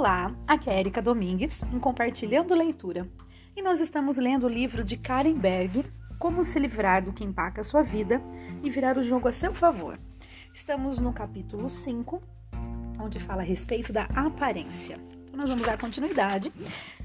Olá, aqui é Erika Domingues em Compartilhando Leitura e nós estamos lendo o livro de Karen Berg, Como se livrar do que empaca sua vida e virar o jogo a seu favor. Estamos no capítulo 5, onde fala a respeito da aparência. Então nós vamos dar continuidade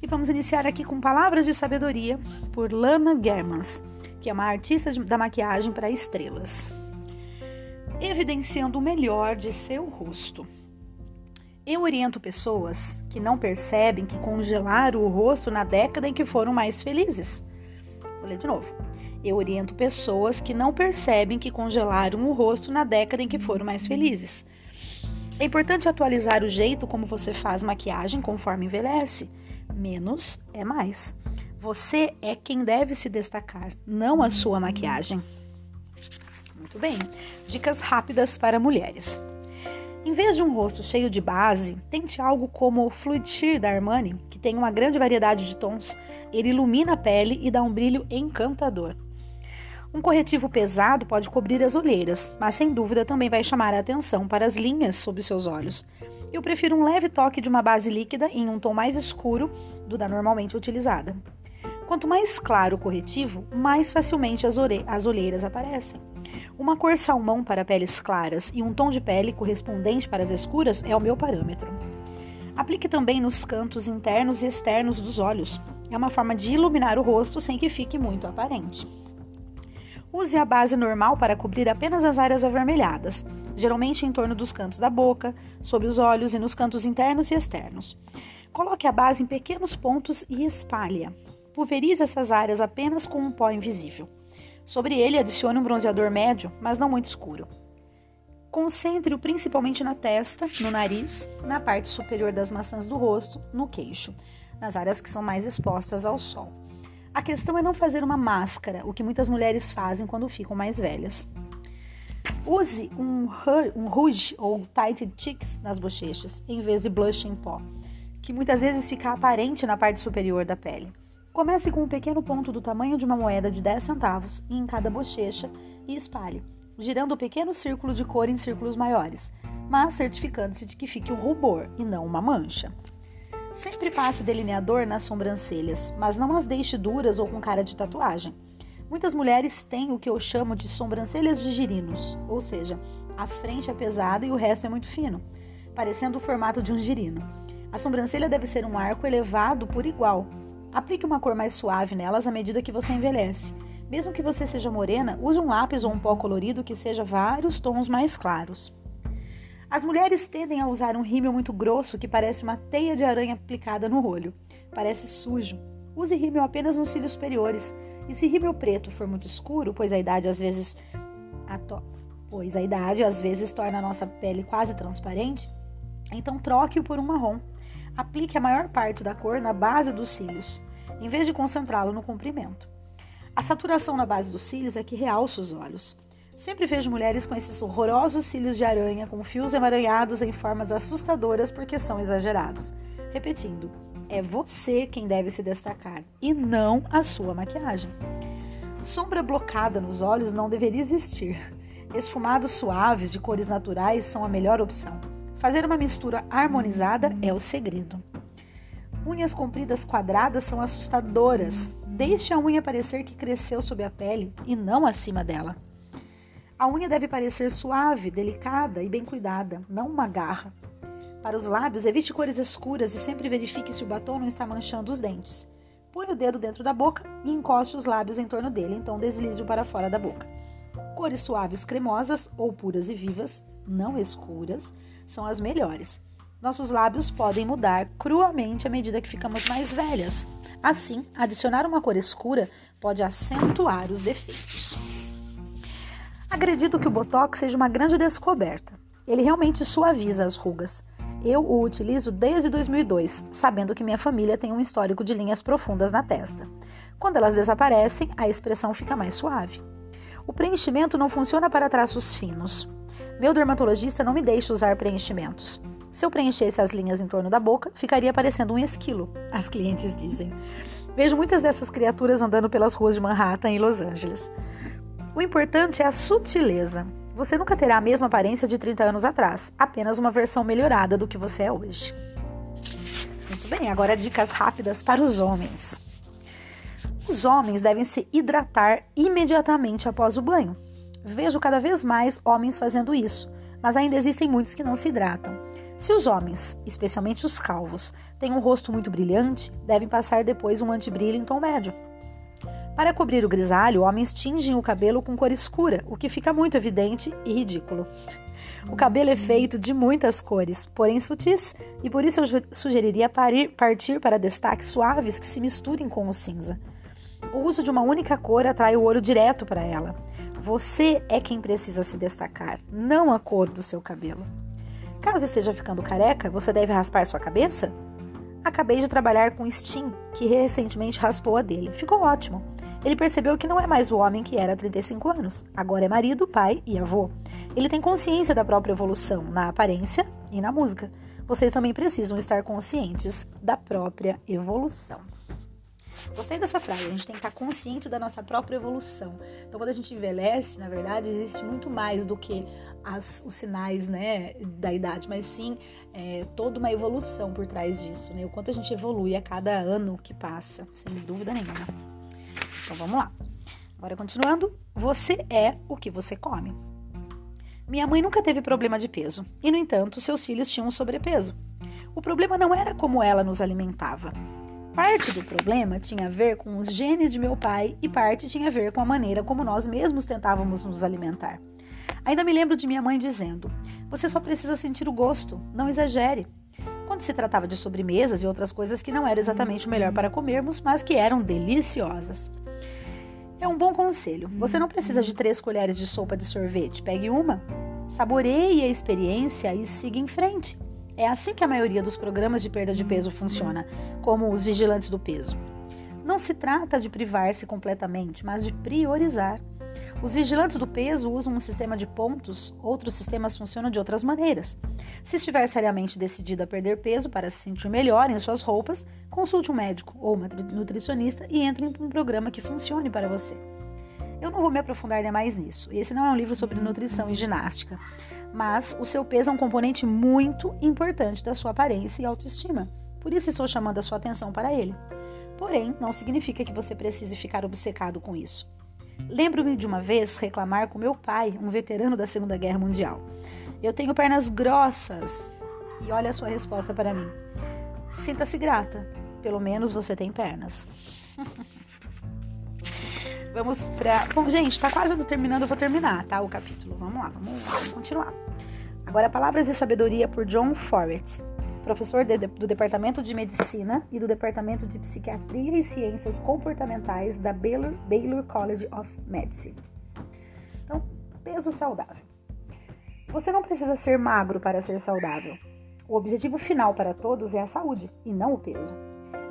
e vamos iniciar aqui com palavras de sabedoria por Lana Germans, que é uma artista da maquiagem para estrelas. Evidenciando o melhor de seu rosto. Eu oriento pessoas que não percebem que congelaram o rosto na década em que foram mais felizes. Vou ler de novo. Eu oriento pessoas que não percebem que congelaram o rosto na década em que foram mais felizes. É importante atualizar o jeito como você faz maquiagem conforme envelhece. Menos é mais. Você é quem deve se destacar, não a sua maquiagem. Muito bem. Dicas rápidas para mulheres. Em vez de um rosto cheio de base, tente algo como o Fluid Sheer da Armani, que tem uma grande variedade de tons. Ele ilumina a pele e dá um brilho encantador. Um corretivo pesado pode cobrir as olheiras, mas sem dúvida também vai chamar a atenção para as linhas sob seus olhos. Eu prefiro um leve toque de uma base líquida em um tom mais escuro do da normalmente utilizada. Quanto mais claro o corretivo, mais facilmente as, as olheiras aparecem. Uma cor salmão para peles claras e um tom de pele correspondente para as escuras é o meu parâmetro. Aplique também nos cantos internos e externos dos olhos. É uma forma de iluminar o rosto sem que fique muito aparente. Use a base normal para cobrir apenas as áreas avermelhadas, geralmente em torno dos cantos da boca, sob os olhos e nos cantos internos e externos. Coloque a base em pequenos pontos e espalhe-a. Pulverize essas áreas apenas com um pó invisível. Sobre ele, adicione um bronzeador médio, mas não muito escuro. Concentre-o principalmente na testa, no nariz, na parte superior das maçãs do rosto, no queixo, nas áreas que são mais expostas ao sol. A questão é não fazer uma máscara, o que muitas mulheres fazem quando ficam mais velhas. Use um, um rouge ou tighted cheeks nas bochechas, em vez de blush em pó, que muitas vezes fica aparente na parte superior da pele. Comece com um pequeno ponto do tamanho de uma moeda de 10 centavos em cada bochecha e espalhe, girando o pequeno círculo de cor em círculos maiores, mas certificando-se de que fique um rubor e não uma mancha. Sempre passe delineador nas sobrancelhas, mas não as deixe duras ou com cara de tatuagem. Muitas mulheres têm o que eu chamo de sobrancelhas de girinos, ou seja, a frente é pesada e o resto é muito fino, parecendo o formato de um girino. A sobrancelha deve ser um arco elevado por igual, Aplique uma cor mais suave nelas à medida que você envelhece. Mesmo que você seja morena, use um lápis ou um pó colorido que seja vários tons mais claros. As mulheres tendem a usar um rímel muito grosso que parece uma teia de aranha aplicada no olho. Parece sujo. Use rímel apenas nos cílios superiores. E se rímel preto for muito escuro, pois a idade às vezes pois a idade às vezes torna a nossa pele quase transparente, então troque-o por um marrom. Aplique a maior parte da cor na base dos cílios, em vez de concentrá-lo no comprimento. A saturação na base dos cílios é que realça os olhos. Sempre vejo mulheres com esses horrorosos cílios de aranha, com fios emaranhados em formas assustadoras porque são exagerados. Repetindo, é você quem deve se destacar e não a sua maquiagem. Sombra blocada nos olhos não deveria existir. Esfumados suaves de cores naturais são a melhor opção. Fazer uma mistura harmonizada é o segredo. Unhas compridas quadradas são assustadoras. Deixe a unha parecer que cresceu sob a pele e não acima dela. A unha deve parecer suave, delicada e bem cuidada, não uma garra. Para os lábios, evite cores escuras e sempre verifique se o batom não está manchando os dentes. Põe o dedo dentro da boca e encoste os lábios em torno dele, então deslize-o para fora da boca. Cores suaves cremosas ou puras e vivas, não escuras, são as melhores. Nossos lábios podem mudar cruamente à medida que ficamos mais velhas. Assim, adicionar uma cor escura pode acentuar os defeitos. Acredito que o Botox seja uma grande descoberta. Ele realmente suaviza as rugas. Eu o utilizo desde 2002, sabendo que minha família tem um histórico de linhas profundas na testa. Quando elas desaparecem, a expressão fica mais suave. O preenchimento não funciona para traços finos. Meu dermatologista não me deixa usar preenchimentos. Se eu preenchesse as linhas em torno da boca, ficaria parecendo um esquilo, as clientes dizem. Vejo muitas dessas criaturas andando pelas ruas de Manhattan e Los Angeles. O importante é a sutileza. Você nunca terá a mesma aparência de 30 anos atrás, apenas uma versão melhorada do que você é hoje. Bem, agora dicas rápidas para os homens. Os homens devem se hidratar imediatamente após o banho. Vejo cada vez mais homens fazendo isso, mas ainda existem muitos que não se hidratam. Se os homens, especialmente os calvos, têm um rosto muito brilhante, devem passar depois um antibrilho em tom médio. Para cobrir o grisalho, homens tingem o cabelo com cor escura, o que fica muito evidente e ridículo. O cabelo é feito de muitas cores, porém sutis, e por isso eu sugeriria partir para destaques suaves que se misturem com o cinza. O uso de uma única cor atrai o olho direto para ela. Você é quem precisa se destacar, não a cor do seu cabelo. Caso esteja ficando careca, você deve raspar sua cabeça? Acabei de trabalhar com Sting, que recentemente raspou a dele. Ficou ótimo. Ele percebeu que não é mais o homem que era há 35 anos. Agora é marido, pai e avô. Ele tem consciência da própria evolução na aparência e na música. Vocês também precisam estar conscientes da própria evolução. Gostei dessa frase, a gente tem que estar consciente da nossa própria evolução. Então, quando a gente envelhece, na verdade, existe muito mais do que as, os sinais né, da idade, mas sim é, toda uma evolução por trás disso, né? O quanto a gente evolui a cada ano que passa, sem dúvida nenhuma. Então, vamos lá. Agora, continuando, você é o que você come. Minha mãe nunca teve problema de peso, e no entanto, seus filhos tinham sobrepeso. O problema não era como ela nos alimentava, Parte do problema tinha a ver com os genes de meu pai e parte tinha a ver com a maneira como nós mesmos tentávamos nos alimentar. Ainda me lembro de minha mãe dizendo: Você só precisa sentir o gosto, não exagere. Quando se tratava de sobremesas e outras coisas que não eram exatamente o melhor para comermos, mas que eram deliciosas. É um bom conselho. Você não precisa de três colheres de sopa de sorvete. Pegue uma, saboreie a experiência e siga em frente. É assim que a maioria dos programas de perda de peso funciona, como os vigilantes do peso. Não se trata de privar-se completamente, mas de priorizar. Os vigilantes do peso usam um sistema de pontos, outros sistemas funcionam de outras maneiras. Se estiver seriamente decidido a perder peso para se sentir melhor em suas roupas, consulte um médico ou uma nutricionista e entre em um programa que funcione para você. Eu não vou me aprofundar mais nisso. Esse não é um livro sobre nutrição e ginástica mas o seu peso é um componente muito importante da sua aparência e autoestima. Por isso estou chamando a sua atenção para ele. Porém, não significa que você precise ficar obcecado com isso. Lembro-me de uma vez reclamar com meu pai, um veterano da Segunda Guerra Mundial. Eu tenho pernas grossas. E olha a sua resposta para mim. Sinta-se grata. Pelo menos você tem pernas. Vamos pra. Bom, gente, tá quase terminando, eu vou terminar, tá? O capítulo. Vamos lá, vamos, vamos continuar. Agora, Palavras de Sabedoria por John Forrest, professor de, do Departamento de Medicina e do Departamento de Psiquiatria e Ciências Comportamentais da Baylor, Baylor College of Medicine. Então, peso saudável. Você não precisa ser magro para ser saudável. O objetivo final para todos é a saúde e não o peso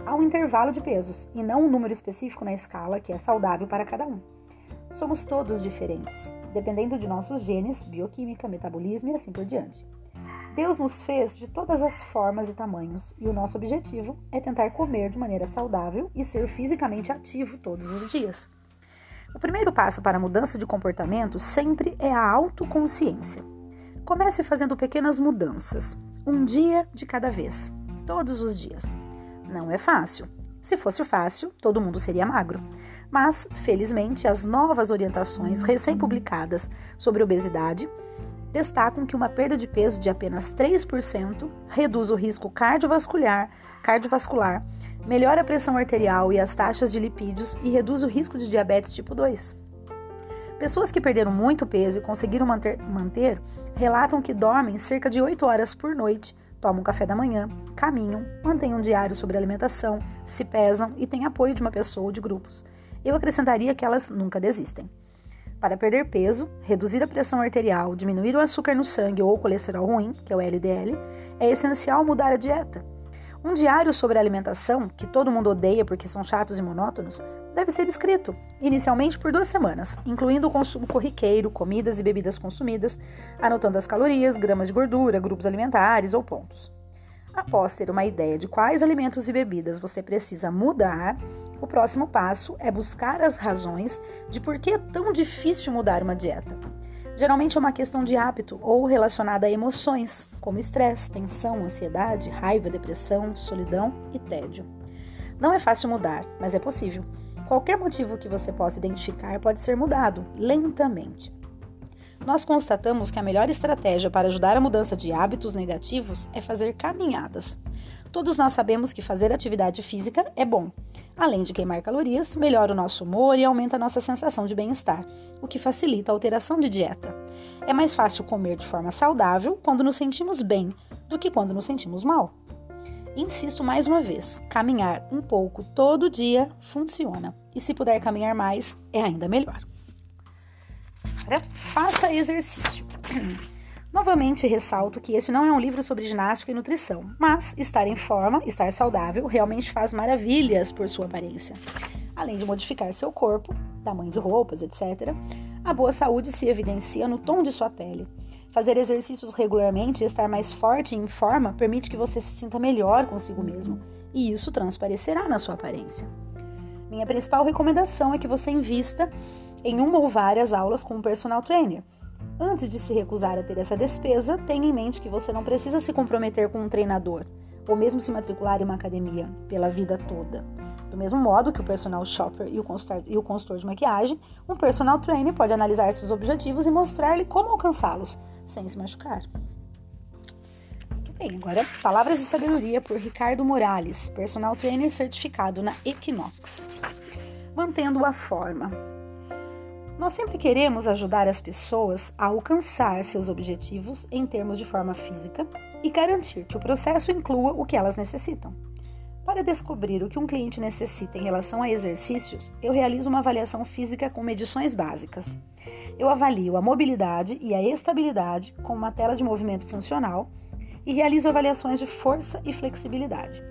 há um intervalo de pesos e não um número específico na escala que é saudável para cada um. Somos todos diferentes, dependendo de nossos genes, bioquímica, metabolismo e assim por diante. Deus nos fez de todas as formas e tamanhos, e o nosso objetivo é tentar comer de maneira saudável e ser fisicamente ativo todos os dias. O primeiro passo para a mudança de comportamento sempre é a autoconsciência. Comece fazendo pequenas mudanças, um dia de cada vez, todos os dias. Não é fácil. Se fosse fácil, todo mundo seria magro. Mas, felizmente, as novas orientações recém-publicadas sobre obesidade destacam que uma perda de peso de apenas 3% reduz o risco cardiovascular, cardiovascular, melhora a pressão arterial e as taxas de lipídios e reduz o risco de diabetes tipo 2. Pessoas que perderam muito peso e conseguiram manter, manter relatam que dormem cerca de 8 horas por noite tomam café da manhã, caminham, mantêm um diário sobre alimentação, se pesam e têm apoio de uma pessoa ou de grupos. Eu acrescentaria que elas nunca desistem. Para perder peso, reduzir a pressão arterial, diminuir o açúcar no sangue ou o colesterol ruim, que é o LDL, é essencial mudar a dieta. Um diário sobre alimentação, que todo mundo odeia porque são chatos e monótonos, deve ser escrito, inicialmente por duas semanas, incluindo o consumo corriqueiro, comidas e bebidas consumidas, anotando as calorias, gramas de gordura, grupos alimentares ou pontos. Após ter uma ideia de quais alimentos e bebidas você precisa mudar, o próximo passo é buscar as razões de por que é tão difícil mudar uma dieta. Geralmente é uma questão de hábito ou relacionada a emoções, como estresse, tensão, ansiedade, raiva, depressão, solidão e tédio. Não é fácil mudar, mas é possível. Qualquer motivo que você possa identificar pode ser mudado lentamente. Nós constatamos que a melhor estratégia para ajudar a mudança de hábitos negativos é fazer caminhadas. Todos nós sabemos que fazer atividade física é bom. Além de queimar calorias, melhora o nosso humor e aumenta a nossa sensação de bem-estar, o que facilita a alteração de dieta. É mais fácil comer de forma saudável quando nos sentimos bem do que quando nos sentimos mal. Insisto mais uma vez: caminhar um pouco todo dia funciona. E se puder caminhar mais, é ainda melhor. Agora, faça exercício. Novamente ressalto que esse não é um livro sobre ginástica e nutrição, mas estar em forma, estar saudável, realmente faz maravilhas por sua aparência. Além de modificar seu corpo, tamanho de roupas, etc., a boa saúde se evidencia no tom de sua pele. Fazer exercícios regularmente e estar mais forte e em forma permite que você se sinta melhor consigo mesmo, e isso transparecerá na sua aparência. Minha principal recomendação é que você invista em uma ou várias aulas com um personal trainer. Antes de se recusar a ter essa despesa, tenha em mente que você não precisa se comprometer com um treinador, ou mesmo se matricular em uma academia pela vida toda. Do mesmo modo que o personal shopper e o, consultor, de maquiagem, um personal trainer pode analisar seus objetivos e mostrar-lhe como alcançá-los, sem se machucar. Bem, agora Palavras de Sabedoria por Ricardo Morales, personal trainer certificado na Equinox. Mantendo a forma. Nós sempre queremos ajudar as pessoas a alcançar seus objetivos em termos de forma física e garantir que o processo inclua o que elas necessitam. Para descobrir o que um cliente necessita em relação a exercícios, eu realizo uma avaliação física com medições básicas. Eu avalio a mobilidade e a estabilidade com uma tela de movimento funcional e realizo avaliações de força e flexibilidade.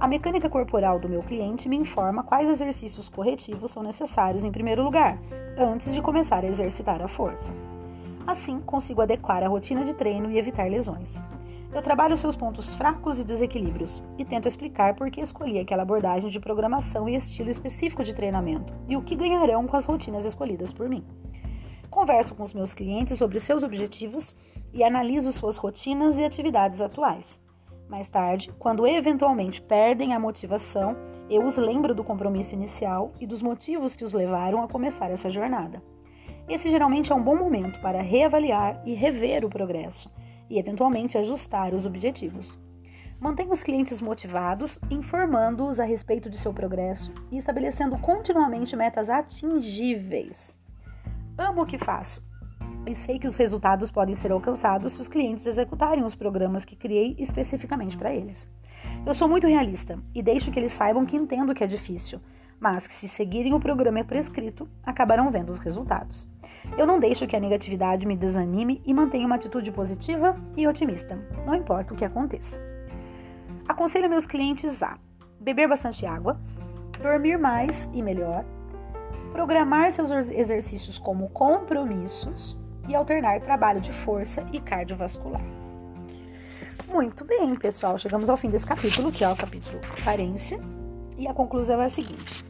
A mecânica corporal do meu cliente me informa quais exercícios corretivos são necessários em primeiro lugar, antes de começar a exercitar a força. Assim, consigo adequar a rotina de treino e evitar lesões. Eu trabalho seus pontos fracos e desequilíbrios e tento explicar por que escolhi aquela abordagem de programação e estilo específico de treinamento e o que ganharão com as rotinas escolhidas por mim. Converso com os meus clientes sobre seus objetivos e analiso suas rotinas e atividades atuais. Mais tarde, quando eventualmente perdem a motivação, eu os lembro do compromisso inicial e dos motivos que os levaram a começar essa jornada. Esse geralmente é um bom momento para reavaliar e rever o progresso e, eventualmente, ajustar os objetivos. Mantenha os clientes motivados, informando-os a respeito de seu progresso e estabelecendo continuamente metas atingíveis. Amo o que faço e sei que os resultados podem ser alcançados se os clientes executarem os programas que criei especificamente para eles. Eu sou muito realista e deixo que eles saibam que entendo que é difícil, mas que se seguirem o programa prescrito, acabarão vendo os resultados. Eu não deixo que a negatividade me desanime e mantenho uma atitude positiva e otimista, não importa o que aconteça. Aconselho meus clientes a beber bastante água, dormir mais e melhor, programar seus exercícios como compromissos e alternar trabalho de força e cardiovascular. Muito bem, pessoal, chegamos ao fim desse capítulo, que é o capítulo Aparência, e a conclusão é a seguinte: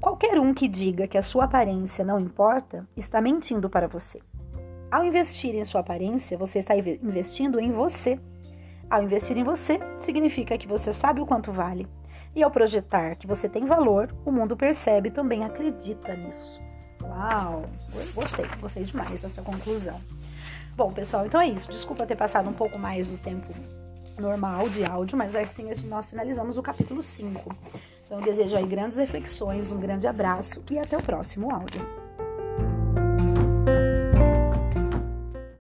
Qualquer um que diga que a sua aparência não importa está mentindo para você. Ao investir em sua aparência, você está investindo em você. Ao investir em você, significa que você sabe o quanto vale. E ao projetar que você tem valor, o mundo percebe e também acredita nisso. Uau! Gostei, gostei demais dessa conclusão. Bom, pessoal, então é isso. Desculpa ter passado um pouco mais do tempo normal de áudio, mas assim nós finalizamos o capítulo 5. Então, desejo aí grandes reflexões, um grande abraço e até o próximo áudio.